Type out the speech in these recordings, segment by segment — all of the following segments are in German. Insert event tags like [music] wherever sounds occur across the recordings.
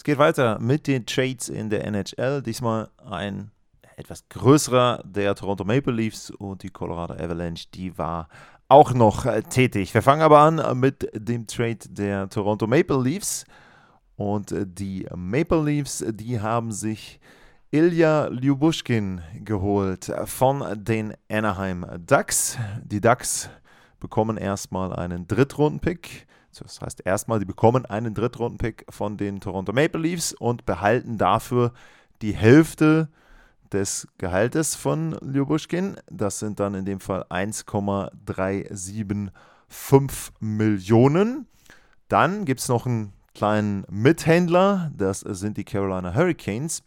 Es geht weiter mit den Trades in der NHL. Diesmal ein etwas größerer der Toronto Maple Leafs und die Colorado Avalanche, die war auch noch äh, tätig. Wir fangen aber an mit dem Trade der Toronto Maple Leafs. Und äh, die Maple Leafs, die haben sich Ilya Lyubushkin geholt von den Anaheim Ducks. Die Ducks bekommen erstmal einen Drittrunden-Pick. Das heißt, erstmal, die bekommen einen Drittrunden-Pick von den Toronto Maple Leafs und behalten dafür die Hälfte des Gehaltes von Ljubushkin. Das sind dann in dem Fall 1,375 Millionen. Dann gibt es noch einen kleinen Mithändler, das sind die Carolina Hurricanes.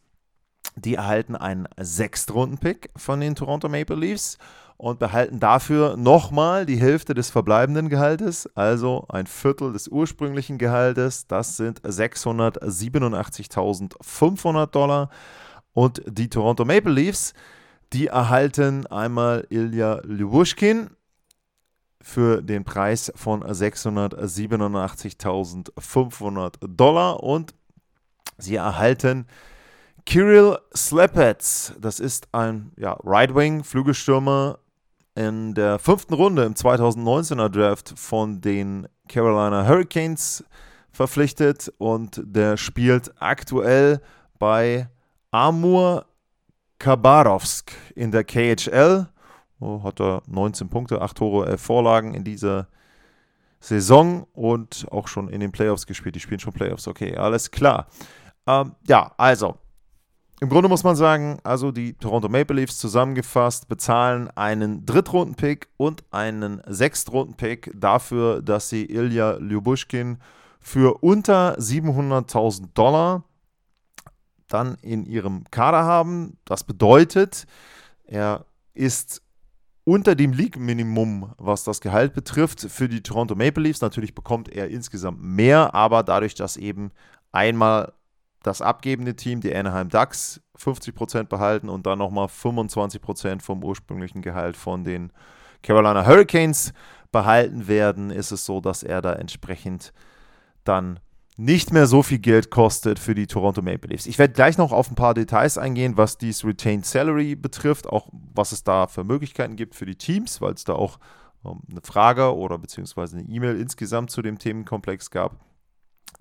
Die erhalten einen Sechstrunden-Pick von den Toronto Maple Leafs und behalten dafür nochmal die Hälfte des verbleibenden Gehaltes, also ein Viertel des ursprünglichen Gehaltes. Das sind 687.500 Dollar. Und die Toronto Maple Leafs, die erhalten einmal Ilya Lyubushkin für den Preis von 687.500 Dollar und sie erhalten Kirill Slepets, das ist ein ja, Right-Wing-Flügelstürmer in der fünften Runde im 2019er Draft von den Carolina Hurricanes verpflichtet und der spielt aktuell bei Amur Khabarovsk in der KHL. Oh, hat er 19 Punkte, 8 Tore, 11 Vorlagen in dieser Saison und auch schon in den Playoffs gespielt. Die spielen schon Playoffs, okay, alles klar. Ähm, ja, also im Grunde muss man sagen, also die Toronto Maple Leafs zusammengefasst bezahlen einen Drittrunden-Pick und einen Sechstrunden-Pick dafür, dass sie Ilya Lyubushkin für unter 700.000 Dollar dann in ihrem Kader haben. Das bedeutet, er ist unter dem League-Minimum, was das Gehalt betrifft, für die Toronto Maple Leafs. Natürlich bekommt er insgesamt mehr, aber dadurch, dass eben einmal das abgebende Team, die Anaheim Ducks, 50% behalten und dann nochmal 25% vom ursprünglichen Gehalt von den Carolina Hurricanes behalten werden, ist es so, dass er da entsprechend dann nicht mehr so viel Geld kostet für die Toronto Maple Leafs. Ich werde gleich noch auf ein paar Details eingehen, was dies Retained Salary betrifft, auch was es da für Möglichkeiten gibt für die Teams, weil es da auch ähm, eine Frage oder beziehungsweise eine E-Mail insgesamt zu dem Themenkomplex gab.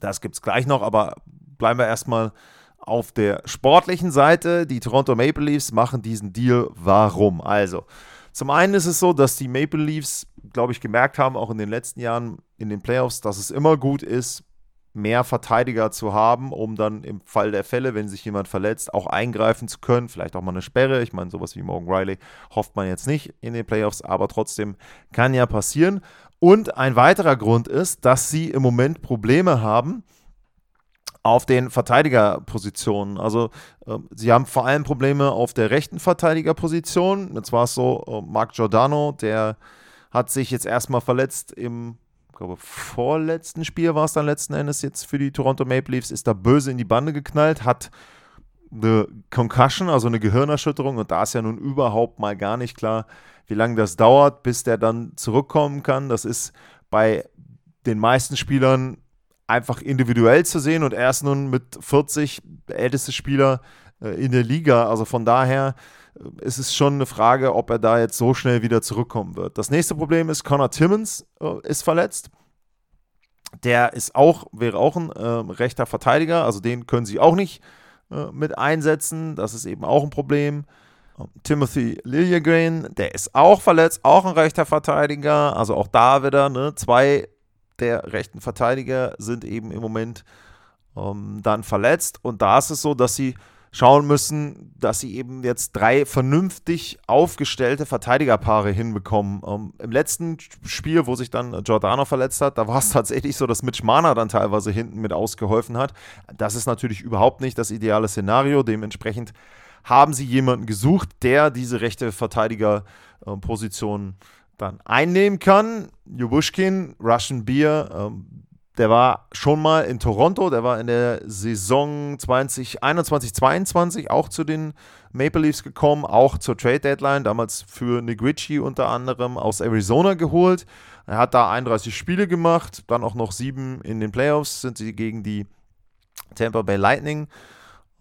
Das gibt es gleich noch, aber bleiben wir erstmal auf der sportlichen Seite. Die Toronto Maple Leafs machen diesen Deal. Warum? Also, zum einen ist es so, dass die Maple Leafs, glaube ich, gemerkt haben, auch in den letzten Jahren in den Playoffs, dass es immer gut ist, mehr Verteidiger zu haben, um dann im Fall der Fälle, wenn sich jemand verletzt, auch eingreifen zu können. Vielleicht auch mal eine Sperre. Ich meine, sowas wie Morgan Riley hofft man jetzt nicht in den Playoffs, aber trotzdem kann ja passieren. Und ein weiterer Grund ist, dass sie im Moment Probleme haben, auf den Verteidigerpositionen. Also äh, sie haben vor allem Probleme auf der rechten Verteidigerposition. Jetzt war es so, äh, Mark Giordano, der hat sich jetzt erstmal verletzt im, ich glaube, vorletzten Spiel war es dann letzten Endes jetzt für die Toronto Maple Leafs, ist da böse in die Bande geknallt, hat eine Concussion, also eine Gehirnerschütterung und da ist ja nun überhaupt mal gar nicht klar, wie lange das dauert, bis der dann zurückkommen kann. Das ist bei den meisten Spielern einfach individuell zu sehen und er ist nun mit 40 der älteste Spieler äh, in der Liga. Also von daher äh, ist es schon eine Frage, ob er da jetzt so schnell wieder zurückkommen wird. Das nächste Problem ist, Connor Timmons äh, ist verletzt. Der ist auch, wäre auch ein äh, rechter Verteidiger, also den können sie auch nicht äh, mit einsetzen. Das ist eben auch ein Problem. Ähm, Timothy Liljegren, der ist auch verletzt, auch ein rechter Verteidiger. Also auch da wieder ne, zwei der rechten Verteidiger sind eben im Moment ähm, dann verletzt. Und da ist es so, dass sie schauen müssen, dass sie eben jetzt drei vernünftig aufgestellte Verteidigerpaare hinbekommen. Ähm, Im letzten Spiel, wo sich dann Giordano verletzt hat, da war es tatsächlich so, dass Mitch Mana dann teilweise hinten mit ausgeholfen hat. Das ist natürlich überhaupt nicht das ideale Szenario. Dementsprechend haben sie jemanden gesucht, der diese rechte Verteidigerposition dann einnehmen kann. Jubushkin, Russian Beer, ähm, der war schon mal in Toronto, der war in der Saison 2021, 22 auch zu den Maple Leafs gekommen, auch zur Trade Deadline, damals für Ritchie unter anderem aus Arizona geholt. Er hat da 31 Spiele gemacht, dann auch noch sieben in den Playoffs, sind sie gegen die Tampa Bay Lightning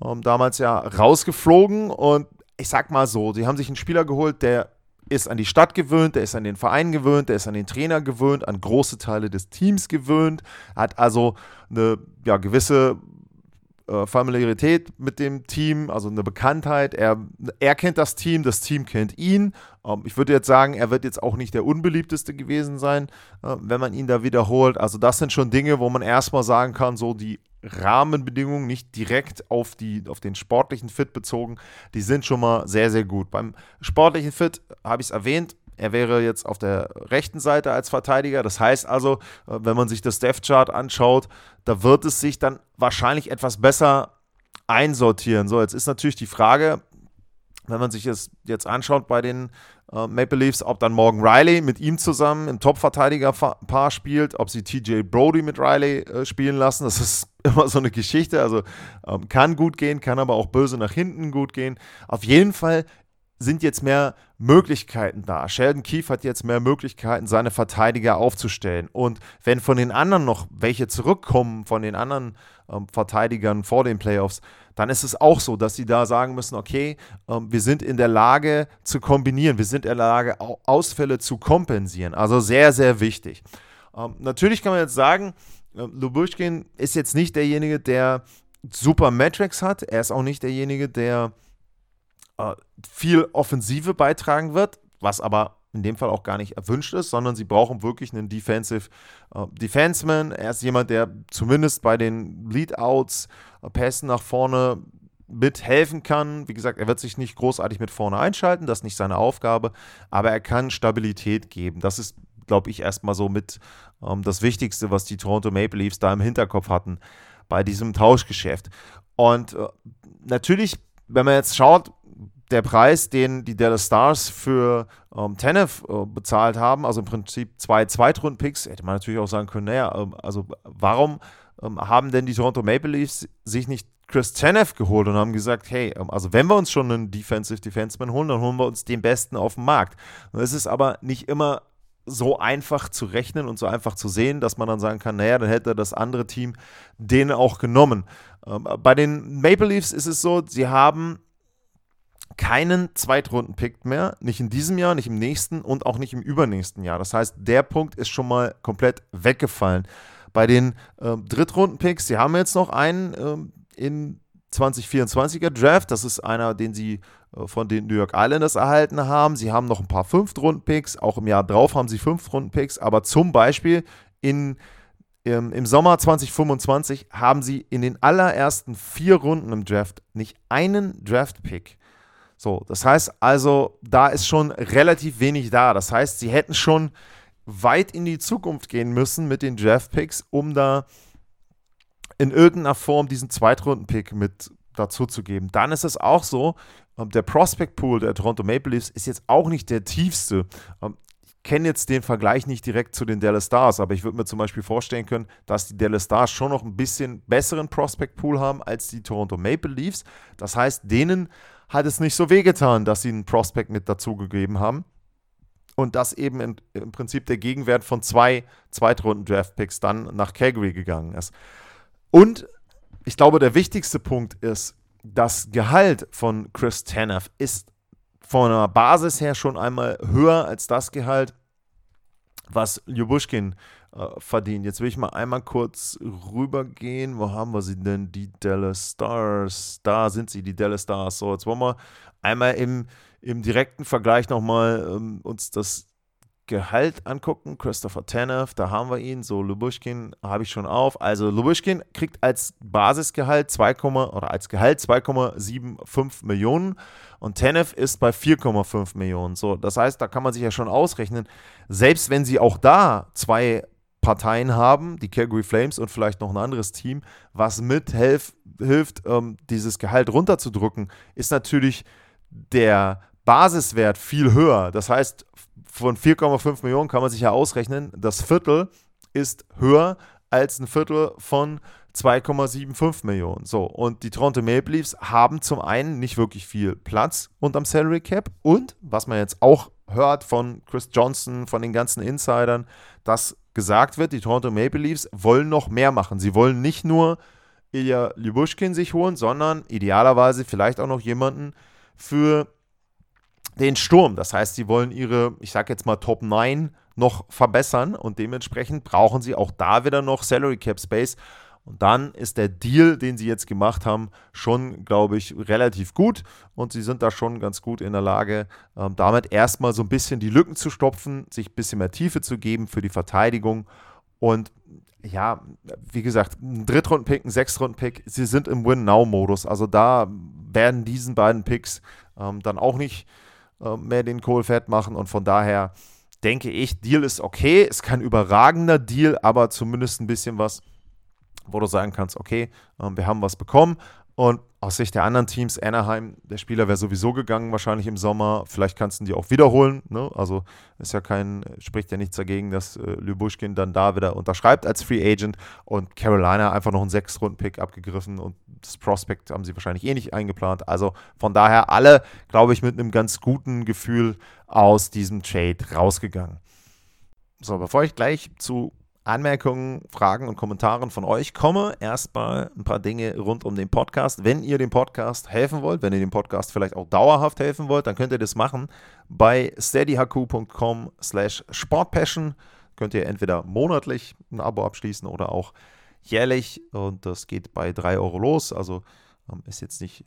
ähm, damals ja rausgeflogen und ich sag mal so, sie haben sich einen Spieler geholt, der ist an die Stadt gewöhnt, der ist an den Verein gewöhnt, der ist an den Trainer gewöhnt, an große Teile des Teams gewöhnt, hat also eine ja, gewisse äh, Familiarität mit dem Team, also eine Bekanntheit. Er, er kennt das Team, das Team kennt ihn. Ähm, ich würde jetzt sagen, er wird jetzt auch nicht der unbeliebteste gewesen sein, äh, wenn man ihn da wiederholt. Also das sind schon Dinge, wo man erstmal sagen kann, so die Rahmenbedingungen, nicht direkt auf, die, auf den sportlichen Fit bezogen, die sind schon mal sehr, sehr gut. Beim sportlichen Fit habe ich es erwähnt, er wäre jetzt auf der rechten Seite als Verteidiger. Das heißt also, äh, wenn man sich das Death Chart anschaut, da wird es sich dann wahrscheinlich etwas besser einsortieren. So, jetzt ist natürlich die Frage, wenn man sich es jetzt anschaut bei den äh, Maple Leafs, ob dann Morgan Riley mit ihm zusammen im Top-Verteidiger-Paar spielt, ob sie TJ Brody mit Riley äh, spielen lassen. Das ist [laughs] immer so eine Geschichte. Also ähm, kann gut gehen, kann aber auch böse nach hinten gut gehen. Auf jeden Fall sind jetzt mehr Möglichkeiten da. Sheldon Keefe hat jetzt mehr Möglichkeiten, seine Verteidiger aufzustellen. Und wenn von den anderen noch welche zurückkommen, von den anderen ähm, Verteidigern vor den Playoffs, dann ist es auch so, dass sie da sagen müssen, okay, ähm, wir sind in der Lage zu kombinieren, wir sind in der Lage, Ausfälle zu kompensieren. Also sehr, sehr wichtig. Ähm, natürlich kann man jetzt sagen, äh, Lubushkin ist jetzt nicht derjenige, der super Metrics hat. Er ist auch nicht derjenige, der äh, viel Offensive beitragen wird, was aber in dem Fall auch gar nicht erwünscht ist, sondern sie brauchen wirklich einen Defensive äh, Defenseman. Er ist jemand, der zumindest bei den Leadouts, äh, Pässen nach vorne mithelfen kann. Wie gesagt, er wird sich nicht großartig mit vorne einschalten, das ist nicht seine Aufgabe, aber er kann Stabilität geben. Das ist, glaube ich, erstmal so mit ähm, das Wichtigste, was die Toronto Maple Leafs da im Hinterkopf hatten bei diesem Tauschgeschäft. Und äh, natürlich, wenn man jetzt schaut, der Preis, den die Dallas Stars für ähm, Tenef äh, bezahlt haben, also im Prinzip zwei Zweitrunden-Picks, hätte man natürlich auch sagen können, naja, ähm, also warum ähm, haben denn die Toronto Maple Leafs sich nicht Chris Tenef geholt und haben gesagt, hey, ähm, also wenn wir uns schon einen Defensive Defenseman holen, dann holen wir uns den Besten auf dem Markt. es ist aber nicht immer so einfach zu rechnen und so einfach zu sehen, dass man dann sagen kann, naja, dann hätte das andere Team den auch genommen. Ähm, bei den Maple Leafs ist es so, sie haben keinen Zweitrunden-Pick mehr, nicht in diesem Jahr, nicht im nächsten und auch nicht im übernächsten Jahr. Das heißt, der Punkt ist schon mal komplett weggefallen. Bei den äh, Drittrunden-Picks, sie haben jetzt noch einen äh, in 2024er Draft, das ist einer, den sie äh, von den New York Islanders erhalten haben. Sie haben noch ein paar Fünftrunden-Picks, auch im Jahr drauf haben sie Fünftrunden-Picks, aber zum Beispiel in im, im Sommer 2025 haben sie in den allerersten vier Runden im Draft nicht einen Draft-Pick. So, das heißt also, da ist schon relativ wenig da. Das heißt, sie hätten schon weit in die Zukunft gehen müssen mit den Draft-Picks, um da in irgendeiner Form diesen Zweitrunden-Pick mit dazu zu geben. Dann ist es auch so, ähm, der Prospect Pool der Toronto Maple Leafs ist jetzt auch nicht der tiefste. Ähm, ich kenne jetzt den Vergleich nicht direkt zu den Dallas Stars, aber ich würde mir zum Beispiel vorstellen können, dass die Dallas Stars schon noch ein bisschen besseren Prospect Pool haben als die Toronto Maple Leafs. Das heißt, denen hat es nicht so wehgetan, dass sie einen Prospect mit dazugegeben haben. Und dass eben in, im Prinzip der Gegenwert von zwei Zweitrunden-Draft-Picks dann nach Calgary gegangen ist. Und ich glaube, der wichtigste Punkt ist, das Gehalt von Chris Tanev ist von der Basis her schon einmal höher als das Gehalt, was Ljubushkin äh, verdient. Jetzt will ich mal einmal kurz rübergehen. Wo haben wir sie denn? Die Dallas Stars. Da sind sie, die Dallas Stars. So, jetzt wollen wir einmal im, im direkten Vergleich nochmal ähm, uns das Gehalt angucken. Christopher Tanev, da haben wir ihn. So, Lubushkin habe ich schon auf. Also, Lubushkin kriegt als Basisgehalt 2, oder als Gehalt 2,75 Millionen und Tanev ist bei 4,5 Millionen. So, das heißt, da kann man sich ja schon ausrechnen, selbst wenn sie auch da zwei Parteien haben, die Calgary Flames und vielleicht noch ein anderes Team, was mithilft, ähm, dieses Gehalt runterzudrücken, ist natürlich der Basiswert viel höher. Das heißt, von 4,5 Millionen kann man sich ja ausrechnen, das Viertel ist höher als ein Viertel von 2,75 Millionen. So, und die Toronto Maple Leafs haben zum einen nicht wirklich viel Platz unterm Salary Cap und, was man jetzt auch hört von Chris Johnson, von den ganzen Insidern, dass gesagt wird, die Toronto Maple Leafs wollen noch mehr machen. Sie wollen nicht nur Ilya Lyubushkin sich holen, sondern idealerweise vielleicht auch noch jemanden für den Sturm. Das heißt, sie wollen ihre, ich sag jetzt mal Top 9 noch verbessern und dementsprechend brauchen sie auch da wieder noch Salary Cap Space. Und dann ist der Deal, den sie jetzt gemacht haben, schon, glaube ich, relativ gut. Und sie sind da schon ganz gut in der Lage, ähm, damit erstmal so ein bisschen die Lücken zu stopfen, sich ein bisschen mehr Tiefe zu geben für die Verteidigung. Und ja, wie gesagt, ein Drittrunden-Pick, ein Sechstrunden-Pick, sie sind im Win-Now-Modus. Also da werden diesen beiden Picks ähm, dann auch nicht äh, mehr den Kohl fett machen. Und von daher denke ich, Deal ist okay. Ist kein überragender Deal, aber zumindest ein bisschen was, wo du sagen kannst, okay, ähm, wir haben was bekommen. Und aus Sicht der anderen Teams, Anaheim, der Spieler wäre sowieso gegangen, wahrscheinlich im Sommer. Vielleicht kannst du ihn auch wiederholen. Ne? Also ist ja kein, spricht ja nichts dagegen, dass äh, Lyubushkin dann da wieder unterschreibt als Free Agent und Carolina einfach noch einen Sechs-Runden-Pick abgegriffen und das Prospect haben sie wahrscheinlich eh nicht eingeplant. Also von daher alle, glaube ich, mit einem ganz guten Gefühl aus diesem Trade rausgegangen. So, bevor ich gleich zu Anmerkungen, Fragen und Kommentaren von euch komme. Erstmal ein paar Dinge rund um den Podcast. Wenn ihr dem Podcast helfen wollt, wenn ihr dem Podcast vielleicht auch dauerhaft helfen wollt, dann könnt ihr das machen bei steadyhq.com slash sportpassion. Könnt ihr entweder monatlich ein Abo abschließen oder auch jährlich und das geht bei 3 Euro los. Also ähm, ist jetzt nicht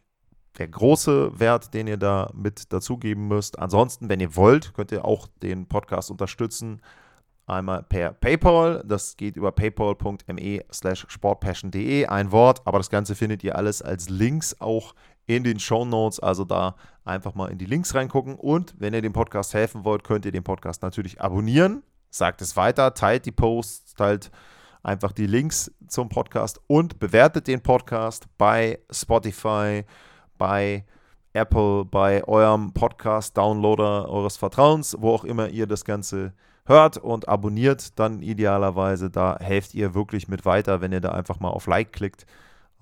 der große Wert, den ihr da mit dazugeben müsst. Ansonsten, wenn ihr wollt, könnt ihr auch den Podcast unterstützen Einmal per PayPal, das geht über paypal.me slash sportpassion.de, ein Wort, aber das Ganze findet ihr alles als Links auch in den Show Notes, also da einfach mal in die Links reingucken. Und wenn ihr dem Podcast helfen wollt, könnt ihr den Podcast natürlich abonnieren, sagt es weiter, teilt die Posts, teilt einfach die Links zum Podcast und bewertet den Podcast bei Spotify, bei Apple, bei eurem Podcast-Downloader eures Vertrauens, wo auch immer ihr das Ganze hört und abonniert, dann idealerweise, da helft ihr wirklich mit weiter, wenn ihr da einfach mal auf Like klickt.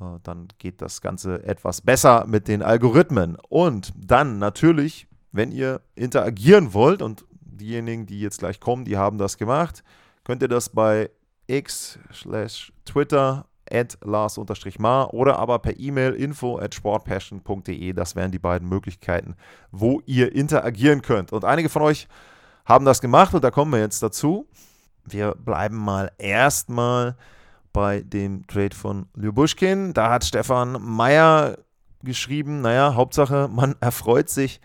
Äh, dann geht das Ganze etwas besser mit den Algorithmen. Und dann natürlich, wenn ihr interagieren wollt und diejenigen, die jetzt gleich kommen, die haben das gemacht, könnt ihr das bei x slash Twitter at Lars-Mar oder aber per E-Mail info at sportpassion.de. Das wären die beiden Möglichkeiten, wo ihr interagieren könnt. Und einige von euch haben das gemacht und da kommen wir jetzt dazu. Wir bleiben mal erstmal bei dem Trade von Lyubushkin. Da hat Stefan Meyer geschrieben, naja, Hauptsache, man erfreut sich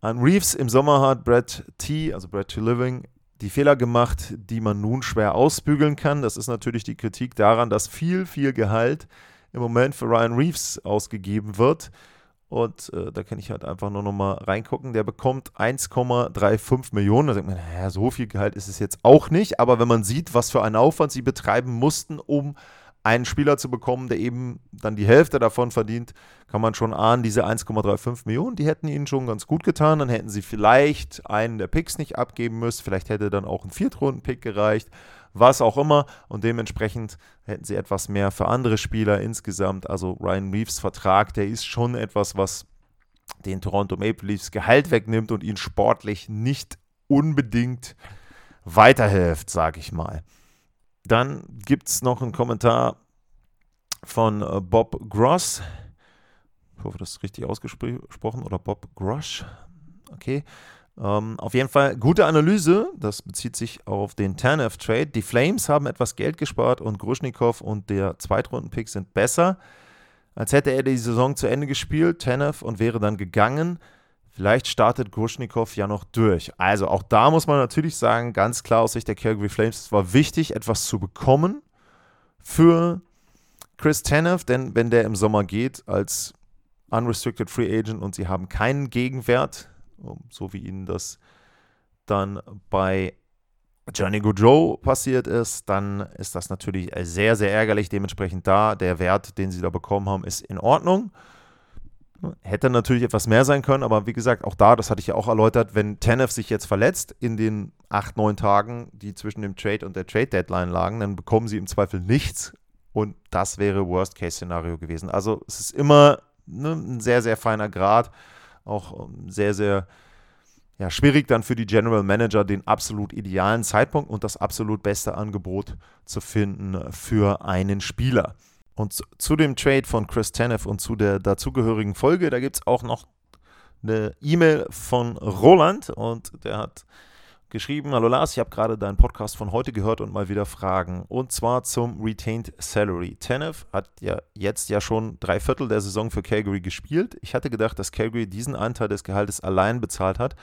an Reeves. Im Sommer hat Brad T., also Brad T. Living, die Fehler gemacht, die man nun schwer ausbügeln kann. Das ist natürlich die Kritik daran, dass viel, viel Gehalt im Moment für Ryan Reeves ausgegeben wird. Und äh, da kann ich halt einfach nur noch mal reingucken. Der bekommt 1,35 Millionen. Da denkt man, naja, so viel Gehalt ist es jetzt auch nicht. Aber wenn man sieht, was für einen Aufwand sie betreiben mussten, um einen Spieler zu bekommen, der eben dann die Hälfte davon verdient, kann man schon ahnen, diese 1,35 Millionen, die hätten ihnen schon ganz gut getan. Dann hätten sie vielleicht einen der Picks nicht abgeben müssen. Vielleicht hätte dann auch ein Viertrunden-Pick gereicht was auch immer. Und dementsprechend hätten sie etwas mehr für andere Spieler insgesamt. Also Ryan Reeves Vertrag, der ist schon etwas, was den Toronto Maple Leafs Gehalt wegnimmt und ihn sportlich nicht unbedingt weiterhilft, sage ich mal. Dann gibt es noch einen Kommentar von äh, Bob Gross. Ich hoffe, das ist richtig ausgesprochen. Oder Bob Grosh. Okay. Ähm, auf jeden Fall gute Analyse. Das bezieht sich auf den Tanev-Trade. Die Flames haben etwas Geld gespart und Gruschnikow und der Zweitrunden-Pick sind besser. Als hätte er die Saison zu Ende gespielt, Tanev, und wäre dann gegangen. Vielleicht startet Gruschnikow ja noch durch. Also auch da muss man natürlich sagen, ganz klar aus Sicht der Calgary Flames, es war wichtig, etwas zu bekommen für Chris Tanev, denn wenn der im Sommer geht als Unrestricted Free Agent und sie haben keinen Gegenwert, so wie ihnen das dann bei Johnny Goodrow passiert ist, dann ist das natürlich sehr, sehr ärgerlich. Dementsprechend da, der Wert, den sie da bekommen haben, ist in Ordnung. Hätte natürlich etwas mehr sein können, aber wie gesagt, auch da, das hatte ich ja auch erläutert, wenn Tenef sich jetzt verletzt in den acht, neun Tagen, die zwischen dem Trade und der Trade-Deadline lagen, dann bekommen sie im Zweifel nichts und das wäre Worst-Case-Szenario gewesen. Also es ist immer ne, ein sehr, sehr feiner Grad, auch ähm, sehr, sehr ja, schwierig dann für die General Manager den absolut idealen Zeitpunkt und das absolut beste Angebot zu finden für einen Spieler. Und zu, zu dem Trade von Chris Tanev und zu der dazugehörigen Folge, da gibt es auch noch eine E-Mail von Roland und der hat geschrieben, hallo Lars, ich habe gerade deinen Podcast von heute gehört und mal wieder Fragen. Und zwar zum Retained Salary. Tanev hat ja jetzt ja schon drei Viertel der Saison für Calgary gespielt. Ich hatte gedacht, dass Calgary diesen Anteil des Gehaltes allein bezahlt hat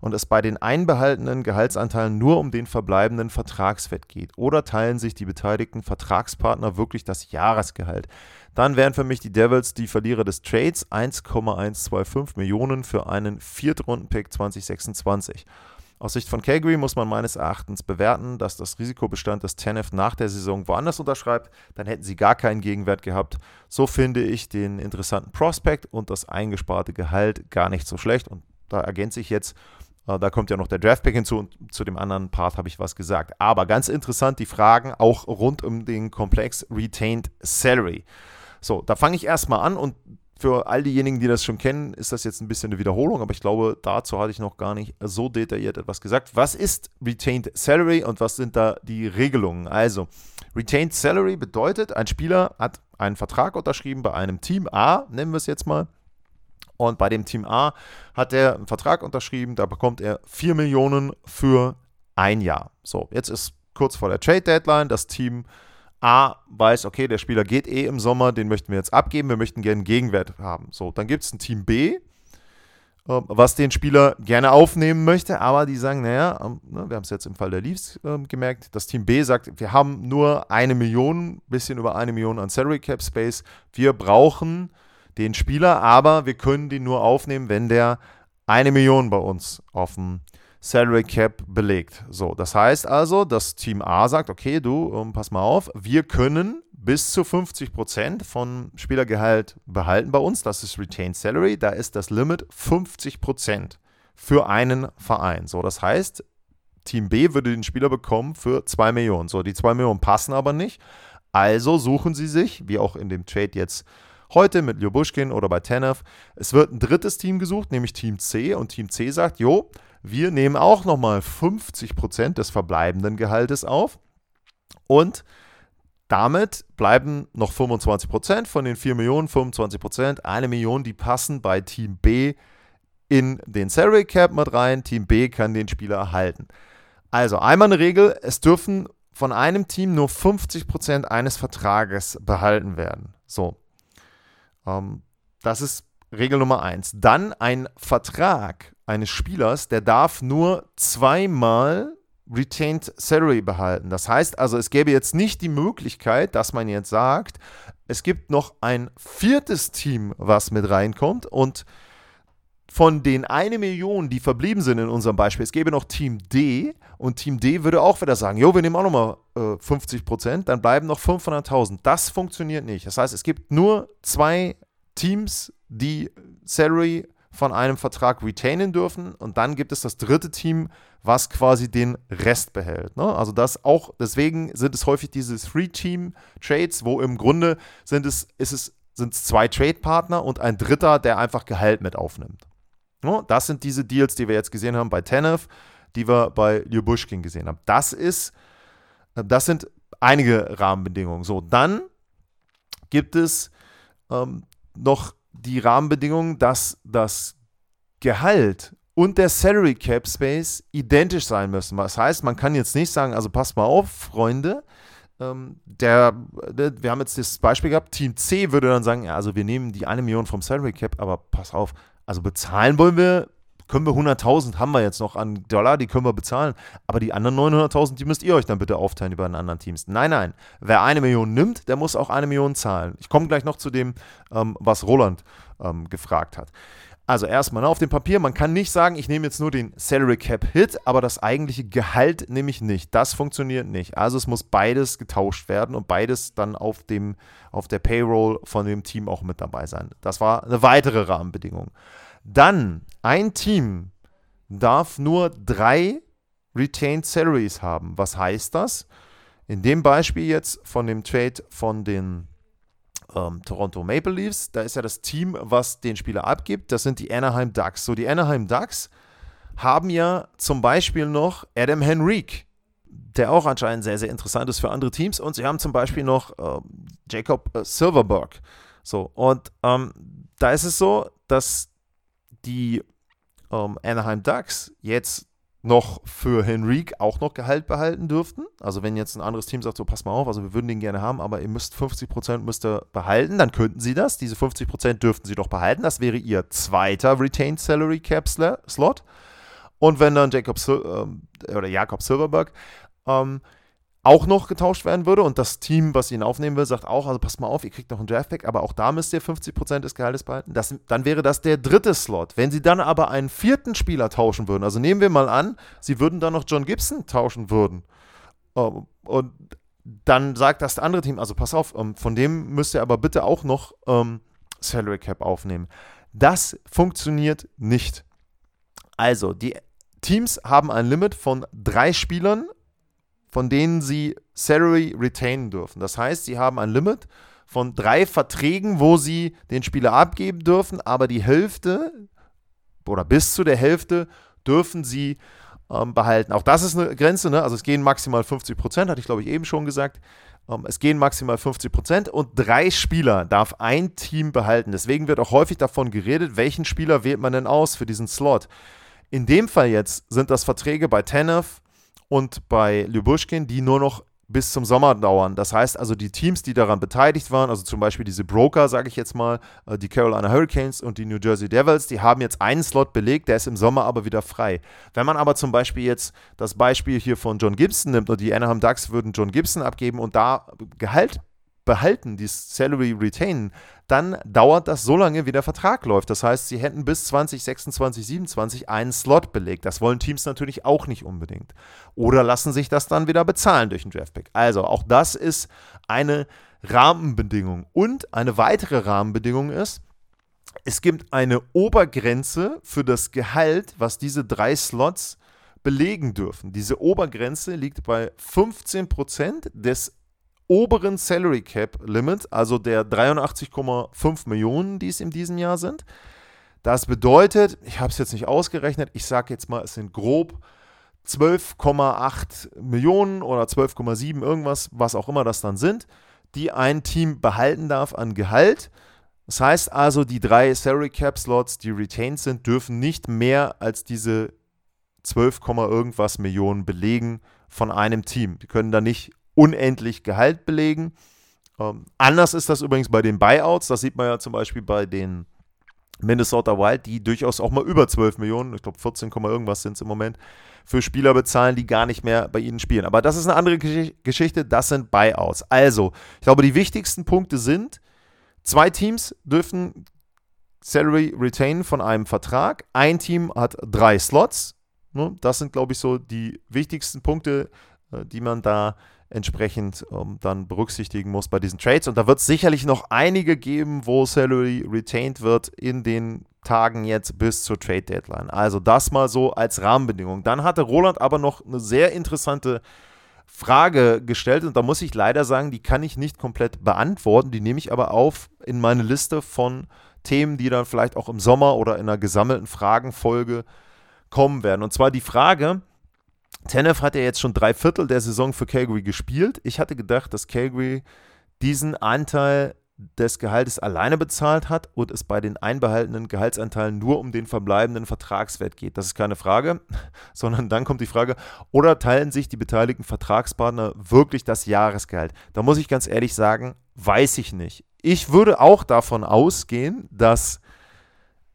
und es bei den einbehaltenen Gehaltsanteilen nur um den verbleibenden Vertragswert geht? Oder teilen sich die beteiligten Vertragspartner wirklich das Jahresgehalt? Dann wären für mich die Devils die Verlierer des Trades 1,125 Millionen für einen Viertrunden-Pick 2026. Aus Sicht von Calgary muss man meines Erachtens bewerten, dass das Risikobestand des Tenef nach der Saison woanders unterschreibt. Dann hätten sie gar keinen Gegenwert gehabt. So finde ich den interessanten Prospect und das eingesparte Gehalt gar nicht so schlecht. Und da ergänze ich jetzt, äh, da kommt ja noch der Draftpick hinzu und zu dem anderen Part habe ich was gesagt. Aber ganz interessant die Fragen auch rund um den Komplex Retained Salary. So, da fange ich erstmal an und für all diejenigen, die das schon kennen, ist das jetzt ein bisschen eine Wiederholung, aber ich glaube, dazu hatte ich noch gar nicht so detailliert etwas gesagt. Was ist Retained Salary und was sind da die Regelungen? Also, Retained Salary bedeutet, ein Spieler hat einen Vertrag unterschrieben bei einem Team A, nennen wir es jetzt mal, und bei dem Team A hat er einen Vertrag unterschrieben, da bekommt er 4 Millionen für ein Jahr. So, jetzt ist kurz vor der Trade Deadline, das Team A weiß, okay, der Spieler geht eh im Sommer, den möchten wir jetzt abgeben, wir möchten gerne einen Gegenwert haben. So, dann gibt es ein Team B, ähm, was den Spieler gerne aufnehmen möchte, aber die sagen, naja, ähm, ne, wir haben es jetzt im Fall der Leafs ähm, gemerkt, das Team B sagt, wir haben nur eine Million, bisschen über eine Million an Salary Cap Space, wir brauchen den Spieler, aber wir können den nur aufnehmen, wenn der eine Million bei uns auf dem Salary Cap belegt. So, das heißt also, das Team A sagt, okay, du, um, pass mal auf, wir können bis zu 50 Prozent von Spielergehalt behalten bei uns. Das ist Retained Salary. Da ist das Limit 50 Prozent für einen Verein. So, das heißt, Team B würde den Spieler bekommen für 2 Millionen. So, die 2 Millionen passen aber nicht. Also suchen sie sich, wie auch in dem Trade jetzt Heute mit Ljobuschkin oder bei Tanev. Es wird ein drittes Team gesucht, nämlich Team C. Und Team C sagt, jo, wir nehmen auch nochmal 50% des verbleibenden Gehaltes auf. Und damit bleiben noch 25% von den 4 Millionen, 25%, eine Million, die passen bei Team B in den Salary Cap mit rein. Team B kann den Spieler erhalten. Also einmal eine Regel, es dürfen von einem Team nur 50% eines Vertrages behalten werden. So, ähm, das ist Regel Nummer eins. Dann ein Vertrag eines Spielers, der darf nur zweimal Retained Salary behalten. Das heißt also, es gäbe jetzt nicht die Möglichkeit, dass man jetzt sagt, es gibt noch ein viertes Team, was mit reinkommt und von den eine Million, die verblieben sind in unserem Beispiel, es gäbe noch Team D und Team D würde auch wieder sagen, jo, wir nehmen auch nochmal äh, 50 Prozent, dann bleiben noch 500.000. Das funktioniert nicht. Das heißt, es gibt nur zwei Teams, die Salary von einem Vertrag retainen dürfen und dann gibt es das dritte Team, was quasi den Rest behält. Ne? Also das auch, deswegen sind es häufig diese Three-Team-Trades, wo im Grunde sind es, ist es, sind es zwei Trade-Partner und ein dritter, der einfach Gehalt mit aufnimmt. No, das sind diese Deals, die wir jetzt gesehen haben bei Tenev, die wir bei Ljubushkin gesehen haben. Das ist, äh, das sind einige Rahmenbedingungen. So, dann gibt es ähm, noch die Rahmenbedingungen, dass das Gehalt und der Salary Cap Space identisch sein müssen. Das heißt, man kann jetzt nicht sagen, also passt mal auf, Freunde, ähm, der, der, wir haben jetzt das Beispiel gehabt, Team C würde dann sagen, ja, also wir nehmen die eine Million vom Salary Cap, aber pass auf, also bezahlen wollen wir, können wir 100.000, haben wir jetzt noch an Dollar, die können wir bezahlen. Aber die anderen 900.000, die müsst ihr euch dann bitte aufteilen über den anderen Teams. Nein, nein. Wer eine Million nimmt, der muss auch eine Million zahlen. Ich komme gleich noch zu dem, ähm, was Roland ähm, gefragt hat. Also erstmal ne, auf dem Papier, man kann nicht sagen, ich nehme jetzt nur den Salary Cap Hit, aber das eigentliche Gehalt nehme ich nicht. Das funktioniert nicht. Also es muss beides getauscht werden und beides dann auf, dem, auf der Payroll von dem Team auch mit dabei sein. Das war eine weitere Rahmenbedingung. Dann, ein Team darf nur drei Retained Salaries haben. Was heißt das? In dem Beispiel jetzt von dem Trade von den ähm, Toronto Maple Leafs. Da ist ja das Team, was den Spieler abgibt. Das sind die Anaheim Ducks. So, die Anaheim Ducks haben ja zum Beispiel noch Adam Henrique, der auch anscheinend sehr, sehr interessant ist für andere Teams. Und sie haben zum Beispiel noch äh, Jacob äh, Silverberg. So, und ähm, da ist es so, dass die ähm, Anaheim Ducks jetzt noch für Henrique auch noch Gehalt behalten dürften. Also wenn jetzt ein anderes Team sagt, so pass mal auf, also wir würden den gerne haben, aber ihr müsst 50% müsst ihr behalten, dann könnten sie das. Diese 50% dürften sie doch behalten. Das wäre ihr zweiter Retained Salary Cap Slot. Und wenn dann Jacob ähm, oder Jakob Silverberg ähm, auch noch getauscht werden würde und das Team, was ihn aufnehmen will, sagt auch, also passt mal auf, ihr kriegt noch einen Draftback, aber auch da müsst ihr 50% des Gehaltes behalten. Das, dann wäre das der dritte Slot. Wenn sie dann aber einen vierten Spieler tauschen würden, also nehmen wir mal an, sie würden dann noch John Gibson tauschen würden ähm, und dann sagt das andere Team, also pass auf, ähm, von dem müsst ihr aber bitte auch noch ähm, Salary Cap aufnehmen. Das funktioniert nicht. Also, die Teams haben ein Limit von drei Spielern von denen sie Salary retainen dürfen. Das heißt, sie haben ein Limit von drei Verträgen, wo sie den Spieler abgeben dürfen, aber die Hälfte oder bis zu der Hälfte dürfen sie ähm, behalten. Auch das ist eine Grenze, ne? also es gehen maximal 50 Prozent, hatte ich glaube ich eben schon gesagt. Ähm, es gehen maximal 50 Prozent und drei Spieler darf ein Team behalten. Deswegen wird auch häufig davon geredet, welchen Spieler wählt man denn aus für diesen Slot. In dem Fall jetzt sind das Verträge bei Tanev, und bei Lyubushkin, die nur noch bis zum Sommer dauern. Das heißt also, die Teams, die daran beteiligt waren, also zum Beispiel diese Broker, sage ich jetzt mal, äh, die Carolina Hurricanes und die New Jersey Devils, die haben jetzt einen Slot belegt, der ist im Sommer aber wieder frei. Wenn man aber zum Beispiel jetzt das Beispiel hier von John Gibson nimmt und die Anaheim Ducks würden John Gibson abgeben und da Gehalt behalten, die Salary retainen, dann dauert das so lange, wie der Vertrag läuft. Das heißt, sie hätten bis 2026, 27 einen Slot belegt. Das wollen Teams natürlich auch nicht unbedingt. Oder lassen sich das dann wieder bezahlen durch einen Draftpick. Also auch das ist eine Rahmenbedingung. Und eine weitere Rahmenbedingung ist, es gibt eine Obergrenze für das Gehalt, was diese drei Slots belegen dürfen. Diese Obergrenze liegt bei 15% des oberen Salary Cap Limit, also der 83,5 Millionen, die es in diesem Jahr sind. Das bedeutet, ich habe es jetzt nicht ausgerechnet, ich sage jetzt mal, es sind grob 12,8 Millionen oder 12,7 irgendwas, was auch immer das dann sind, die ein Team behalten darf an Gehalt. Das heißt also, die drei Salary Cap Slots, die retained sind, dürfen nicht mehr als diese 12, irgendwas Millionen belegen von einem Team. Die können da nicht unendlich Gehalt belegen. Ähm, anders ist das übrigens bei den Buyouts. Das sieht man ja zum Beispiel bei den Minnesota Wild, die durchaus auch mal über 12 Millionen, ich glaube 14, irgendwas sind es im Moment, für Spieler bezahlen, die gar nicht mehr bei ihnen spielen. Aber das ist eine andere Geschichte, das sind Buyouts. Also, ich glaube, die wichtigsten Punkte sind, zwei Teams dürfen Salary retain von einem Vertrag. Ein Team hat drei Slots. Ne? Das sind, glaube ich, so die wichtigsten Punkte, äh, die man da entsprechend ähm, dann berücksichtigen muss bei diesen Trades. Und da wird es sicherlich noch einige geben, wo Salary retained wird in den Tagen jetzt bis zur Trade Deadline. Also das mal so als Rahmenbedingung. Dann hatte Roland aber noch eine sehr interessante Frage gestellt und da muss ich leider sagen, die kann ich nicht komplett beantworten. Die nehme ich aber auf in meine Liste von Themen, die dann vielleicht auch im Sommer oder in einer gesammelten Fragenfolge kommen werden. Und zwar die Frage, Tenef hat ja jetzt schon drei Viertel der Saison für Calgary gespielt. Ich hatte gedacht, dass Calgary diesen Anteil des Gehaltes alleine bezahlt hat und es bei den einbehaltenen Gehaltsanteilen nur um den verbleibenden Vertragswert geht. Das ist keine Frage, [laughs] sondern dann kommt die Frage, oder teilen sich die beteiligten Vertragspartner wirklich das Jahresgehalt? Da muss ich ganz ehrlich sagen, weiß ich nicht. Ich würde auch davon ausgehen, dass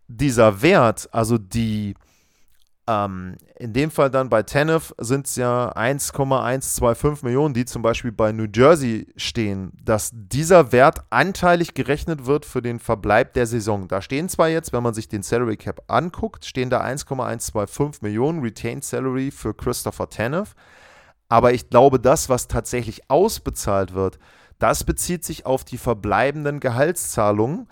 dieser Wert, also die ähm, in dem Fall dann bei Tenef sind es ja 1,125 Millionen, die zum Beispiel bei New Jersey stehen, dass dieser Wert anteilig gerechnet wird für den Verbleib der Saison. Da stehen zwar jetzt, wenn man sich den Salary Cap anguckt, stehen da 1,125 Millionen Retained Salary für Christopher Tenef, aber ich glaube, das, was tatsächlich ausbezahlt wird, das bezieht sich auf die verbleibenden Gehaltszahlungen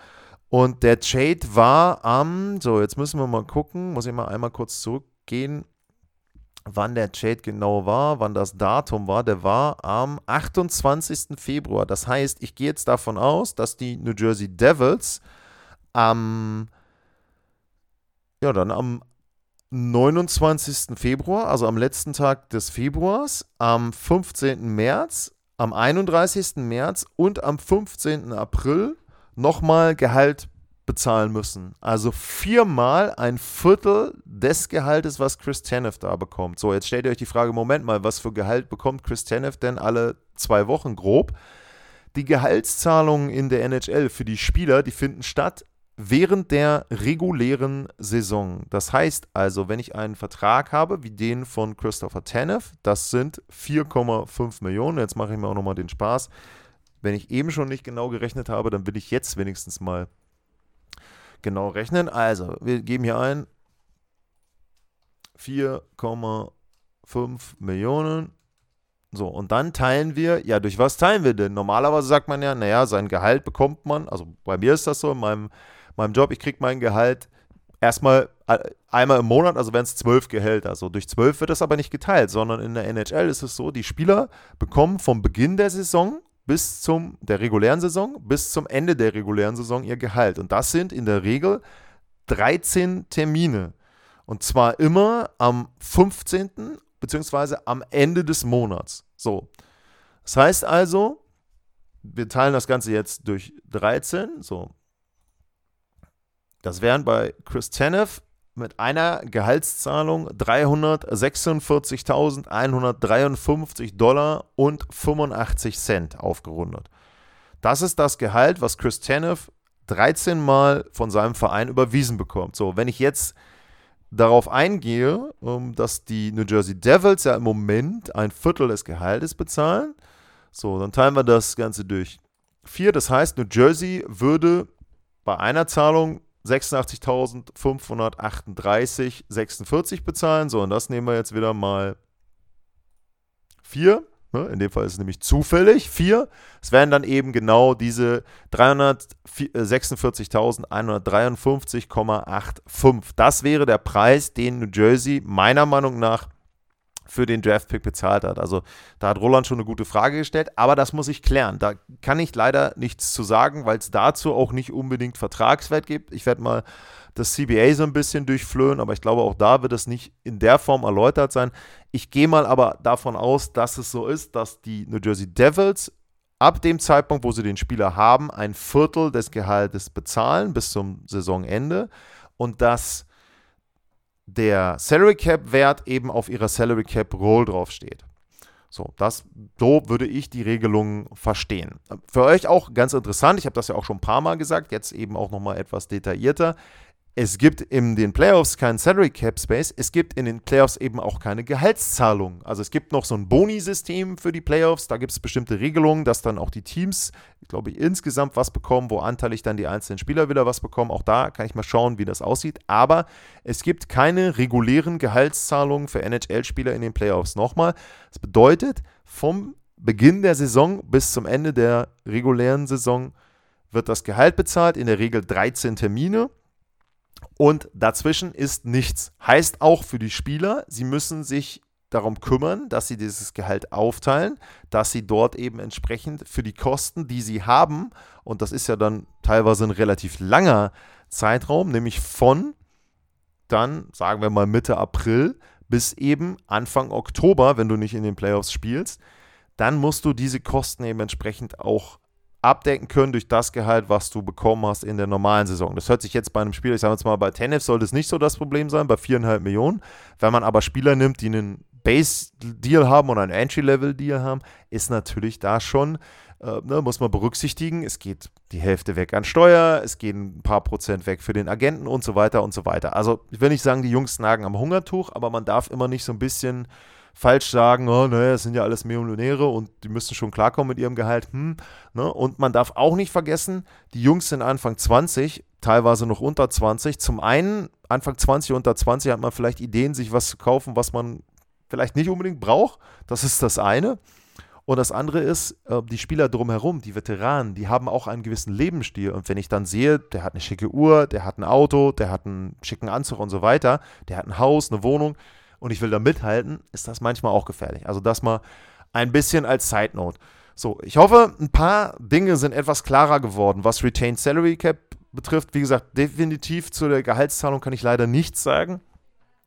und der Trade war am, so jetzt müssen wir mal gucken, muss ich mal einmal kurz zurückgehen, wann der Trade genau war, wann das Datum war. Der war am 28. Februar. Das heißt, ich gehe jetzt davon aus, dass die New Jersey Devils am, ja, dann am 29. Februar, also am letzten Tag des Februars, am 15. März, am 31. März und am 15. April nochmal Gehalt bezahlen müssen. Also viermal ein Viertel des Gehaltes, was Chris Tanev da bekommt. So, jetzt stellt ihr euch die Frage, Moment mal, was für Gehalt bekommt Chris Tanev denn alle zwei Wochen grob? Die Gehaltszahlungen in der NHL für die Spieler, die finden statt während der regulären Saison. Das heißt also, wenn ich einen Vertrag habe, wie den von Christopher Tanev, das sind 4,5 Millionen. Jetzt mache ich mir auch nochmal den Spaß. Wenn ich eben schon nicht genau gerechnet habe, dann will ich jetzt wenigstens mal genau rechnen. Also, wir geben hier ein 4,5 Millionen. So, und dann teilen wir, ja, durch was teilen wir denn? Normalerweise sagt man ja, naja, sein Gehalt bekommt man, also bei mir ist das so, in meinem, meinem Job, ich kriege mein Gehalt erstmal einmal im Monat, also wären es zwölf Gehälter. Also durch zwölf wird das aber nicht geteilt, sondern in der NHL ist es so, die Spieler bekommen vom Beginn der Saison bis zum der regulären Saison, bis zum Ende der regulären Saison ihr Gehalt. Und das sind in der Regel 13 Termine. Und zwar immer am 15. beziehungsweise am Ende des Monats. So. Das heißt also, wir teilen das Ganze jetzt durch 13. So. Das wären bei Chris Tanev mit einer Gehaltszahlung 346.153 Dollar und 85 Cent aufgerundet. Das ist das Gehalt, was Chris Tanev 13 Mal von seinem Verein überwiesen bekommt. So, wenn ich jetzt darauf eingehe, ähm, dass die New Jersey Devils ja im Moment ein Viertel des Gehaltes bezahlen, so, dann teilen wir das Ganze durch vier. Das heißt, New Jersey würde bei einer Zahlung 86.538,46 bezahlen. So, und das nehmen wir jetzt wieder mal 4. Ne? In dem Fall ist es nämlich zufällig 4. Es wären dann eben genau diese 346.153,85. Das wäre der Preis, den New Jersey meiner Meinung nach für den Draftpick bezahlt hat. Also da hat Roland schon eine gute Frage gestellt, aber das muss ich klären. Da kann ich leider nichts zu sagen, weil es dazu auch nicht unbedingt Vertragswert gibt. Ich werde mal das CBA so ein bisschen durchflöhen, aber ich glaube, auch da wird es nicht in der Form erläutert sein. Ich gehe mal aber davon aus, dass es so ist, dass die New Jersey Devils ab dem Zeitpunkt, wo sie den Spieler haben, ein Viertel des Gehaltes bezahlen bis zum Saisonende und dass der Salary Cap Wert eben auf ihrer Salary Cap Roll draufsteht. So, das, so würde ich die Regelung verstehen. Für euch auch ganz interessant, ich habe das ja auch schon ein paar Mal gesagt, jetzt eben auch nochmal etwas detaillierter. Es gibt in den Playoffs keinen Salary Cap Space. Es gibt in den Playoffs eben auch keine Gehaltszahlung. Also es gibt noch so ein Boni-System für die Playoffs. Da gibt es bestimmte Regelungen, dass dann auch die Teams, glaube ich, insgesamt was bekommen, wo anteilig dann die einzelnen Spieler wieder was bekommen. Auch da kann ich mal schauen, wie das aussieht. Aber es gibt keine regulären Gehaltszahlungen für NHL-Spieler in den Playoffs. Nochmal, das bedeutet, vom Beginn der Saison bis zum Ende der regulären Saison wird das Gehalt bezahlt, in der Regel 13 Termine. Und dazwischen ist nichts. Heißt auch für die Spieler, sie müssen sich darum kümmern, dass sie dieses Gehalt aufteilen, dass sie dort eben entsprechend für die Kosten, die sie haben, und das ist ja dann teilweise ein relativ langer Zeitraum, nämlich von dann, sagen wir mal Mitte April bis eben Anfang Oktober, wenn du nicht in den Playoffs spielst, dann musst du diese Kosten eben entsprechend auch abdecken können durch das Gehalt, was du bekommen hast in der normalen Saison. Das hört sich jetzt bei einem Spieler, ich sage jetzt mal, bei Tennis sollte es nicht so das Problem sein, bei viereinhalb Millionen. Wenn man aber Spieler nimmt, die einen Base-Deal haben oder einen Entry-Level-Deal haben, ist natürlich da schon äh, ne, muss man berücksichtigen. Es geht die Hälfte weg an Steuer, es gehen ein paar Prozent weg für den Agenten und so weiter und so weiter. Also ich will nicht sagen, die Jungs nagen am Hungertuch, aber man darf immer nicht so ein bisschen falsch sagen, oh, naja, das sind ja alles Millionäre und die müssen schon klarkommen mit ihrem Gehalt. Hm, ne? Und man darf auch nicht vergessen, die Jungs sind Anfang 20, teilweise noch unter 20. Zum einen, Anfang 20, unter 20 hat man vielleicht Ideen, sich was zu kaufen, was man vielleicht nicht unbedingt braucht. Das ist das eine. Und das andere ist, äh, die Spieler drumherum, die Veteranen, die haben auch einen gewissen Lebensstil. Und wenn ich dann sehe, der hat eine schicke Uhr, der hat ein Auto, der hat einen schicken Anzug und so weiter, der hat ein Haus, eine Wohnung und ich will da mithalten, ist das manchmal auch gefährlich. Also das mal ein bisschen als Side Note. So, ich hoffe, ein paar Dinge sind etwas klarer geworden, was Retained Salary Cap betrifft. Wie gesagt, definitiv zu der Gehaltszahlung kann ich leider nichts sagen.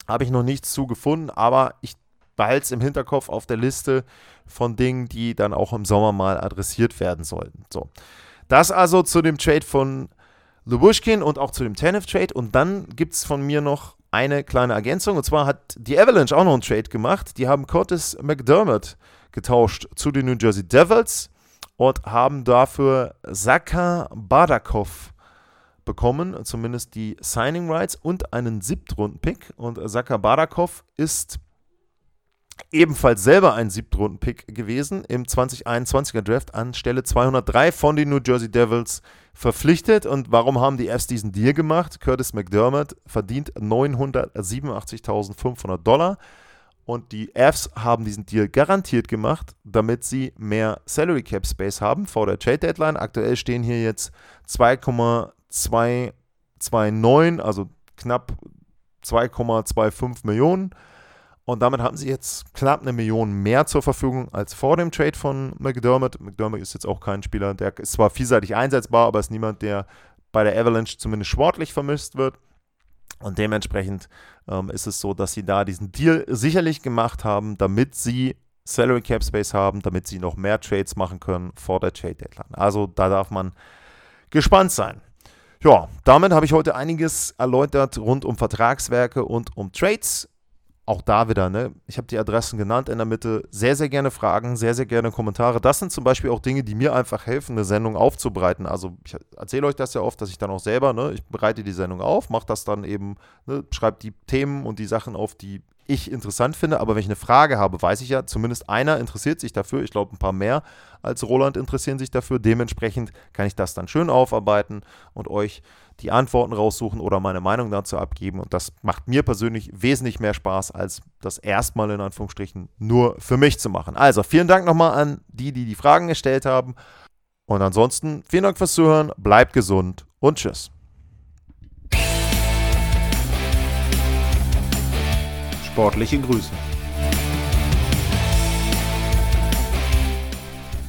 Habe ich noch nichts zu gefunden, aber ich behalte es im Hinterkopf auf der Liste von Dingen, die dann auch im Sommer mal adressiert werden sollten. So. Das also zu dem Trade von Lubushkin und auch zu dem Tanev-Trade. Und dann gibt es von mir noch eine kleine Ergänzung. Und zwar hat die Avalanche auch noch einen Trade gemacht. Die haben Curtis McDermott getauscht zu den New Jersey Devils und haben dafür Saka Badakov bekommen, zumindest die Signing Rights und einen Siebtrunden-Pick. Und Saka Badakov ist ebenfalls selber ein Siebtrunden-Pick gewesen im 2021er Draft an Stelle 203 von den New Jersey Devils verpflichtet. Und warum haben die erst diesen Deal gemacht? Curtis McDermott verdient 987.500 Dollar. Und die Avs haben diesen Deal garantiert gemacht, damit sie mehr Salary Cap Space haben vor der Trade Deadline. Aktuell stehen hier jetzt 2,229, also knapp 2,25 Millionen und damit haben sie jetzt knapp eine Million mehr zur Verfügung als vor dem Trade von McDermott. McDermott ist jetzt auch kein Spieler, der ist zwar vielseitig einsetzbar, aber ist niemand, der bei der Avalanche zumindest sportlich vermisst wird. Und dementsprechend ähm, ist es so, dass sie da diesen Deal sicherlich gemacht haben, damit sie Salary Cap Space haben, damit sie noch mehr Trades machen können vor der Trade Deadline. Also da darf man gespannt sein. Ja, damit habe ich heute einiges erläutert rund um Vertragswerke und um Trades auch da wieder, ne? Ich habe die Adressen genannt in der Mitte. Sehr, sehr gerne Fragen, sehr, sehr gerne Kommentare. Das sind zum Beispiel auch Dinge, die mir einfach helfen, eine Sendung aufzubereiten. Also ich erzähle euch das ja oft, dass ich dann auch selber, ne, ich bereite die Sendung auf, mache das dann eben, ne, schreibe die Themen und die Sachen auf, die ich interessant finde. Aber wenn ich eine Frage habe, weiß ich ja, zumindest einer interessiert sich dafür. Ich glaube, ein paar mehr als Roland interessieren sich dafür. Dementsprechend kann ich das dann schön aufarbeiten und euch die Antworten raussuchen oder meine Meinung dazu abgeben. Und das macht mir persönlich wesentlich mehr Spaß, als das erstmal in Anführungsstrichen nur für mich zu machen. Also vielen Dank nochmal an die, die die Fragen gestellt haben. Und ansonsten vielen Dank fürs Zuhören, bleibt gesund und tschüss. Sportliche Grüße.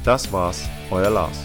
Das war's, euer Lars.